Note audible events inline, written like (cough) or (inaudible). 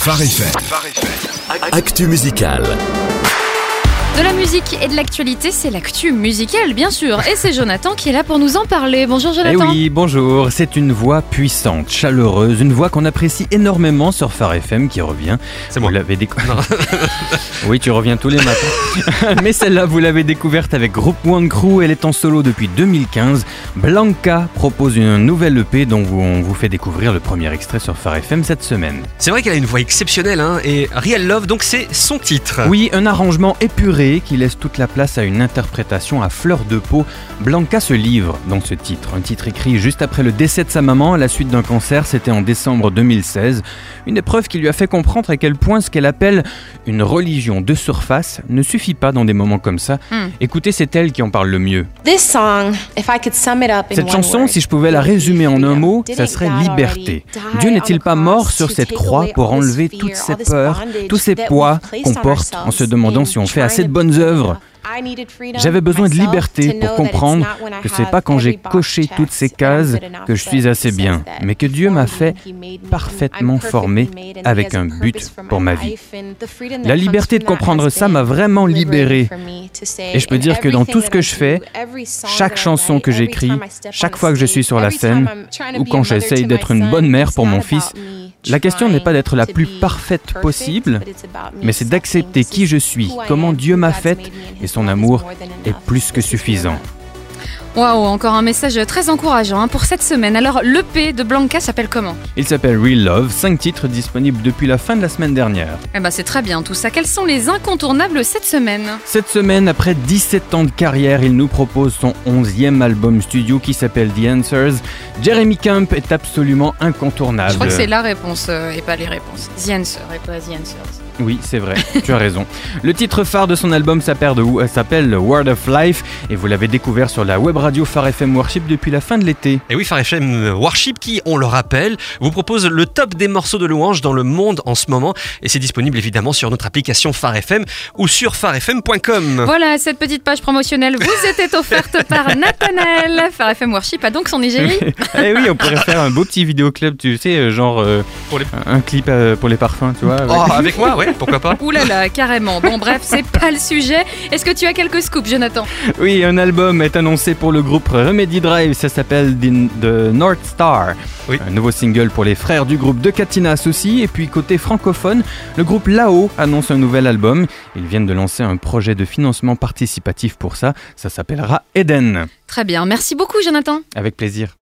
FM. Actu musical. De la musique et de l'actualité, c'est l'actu musicale, bien sûr. Et c'est Jonathan qui est là pour nous en parler. Bonjour Eh Jonathan. oui, bonjour. C'est une voix puissante, chaleureuse, une voix qu'on apprécie énormément sur Phare FM qui revient. C'est Vous moi. l'avez découvert. (laughs) oui, tu reviens tous les matins. (laughs) Mais celle-là, vous l'avez découverte avec Group One Crew. Elle est en solo depuis 2015. Blanca propose une nouvelle EP dont on vous fait découvrir le premier extrait sur Phare FM cette semaine. C'est vrai qu'elle a une voix exceptionnelle, hein, et Real Love, donc c'est son titre. Oui, un arrangement épuré qui laisse toute la place à une interprétation à fleur de peau. Blanca se livre dans ce titre, un titre écrit juste après le décès de sa maman à la suite d'un cancer, c'était en décembre 2016. Une épreuve qui lui a fait comprendre à quel point ce qu'elle appelle une religion de surface ne suffit pas dans des moments comme ça. Hmm. Écoutez, c'est elle qui en parle le mieux. Cette chanson, si je pouvais la résumer en un mot, ça serait liberté. Dieu n'est-il pas mort sur cette croix pour enlever toutes ces peurs, tous ces poids qu'on porte en se demandant si on fait assez de bonnes J'avais besoin de liberté pour comprendre que c'est pas quand j'ai coché toutes ces cases que je suis assez bien, mais que Dieu m'a fait parfaitement formé avec un but pour ma vie. La liberté de comprendre ça m'a vraiment libéré. Et je peux dire que dans tout ce que je fais, chaque chanson que j'écris, chaque fois que je suis sur la scène, ou quand j'essaye d'être une bonne mère pour mon fils, la question n'est pas d'être la plus parfaite possible, mais c'est d'accepter qui je suis, comment Dieu m'a faite, et son amour est plus que suffisant. Waouh, encore un message très encourageant hein, pour cette semaine. Alors, l'EP de Blanca s'appelle comment? Il s'appelle Real Love, 5 titres disponibles depuis la fin de la semaine dernière. Eh ben, c'est très bien tout ça. Quels sont les incontournables cette semaine? Cette semaine, après 17 ans de carrière, il nous propose son 11e album studio qui s'appelle The Answers. Jeremy Camp est absolument incontournable. Je crois que c'est la réponse euh, et pas les réponses. The Answer et pas The Answers. Oui, c'est vrai, tu as raison. Le titre phare de son album s'appelle s'appelle Word of Life et vous l'avez découvert sur la web radio Phare FM Worship depuis la fin de l'été. Et oui, Phare FM Worship qui, on le rappelle, vous propose le top des morceaux de louange dans le monde en ce moment. Et c'est disponible évidemment sur notre application Phare FM ou sur pharefm.com. Voilà, cette petite page promotionnelle vous était offerte par (laughs) Nathanaël. Phare FM Worship a donc son égérie. eh oui, on pourrait faire un beau petit vidéoclub, tu sais, euh, genre euh, Pour les- un clip euh, pour les parfums, tu vois. Oh, avec- avec moi, ouais, pourquoi pas (laughs) Ouh là là, carrément. Bon, bref, c'est pas le sujet. Est-ce que tu as quelques scoops, Jonathan? Oui, un album est annoncé pour le groupe Remedy Drive, ça s'appelle The North Star. Oui. Un nouveau single pour les frères du groupe de Katinas aussi. Et puis côté francophone, le groupe Lao annonce un nouvel album. Ils viennent de lancer un projet de financement participatif pour ça. Ça s'appellera Eden. Très bien, merci beaucoup, Jonathan. Avec plaisir.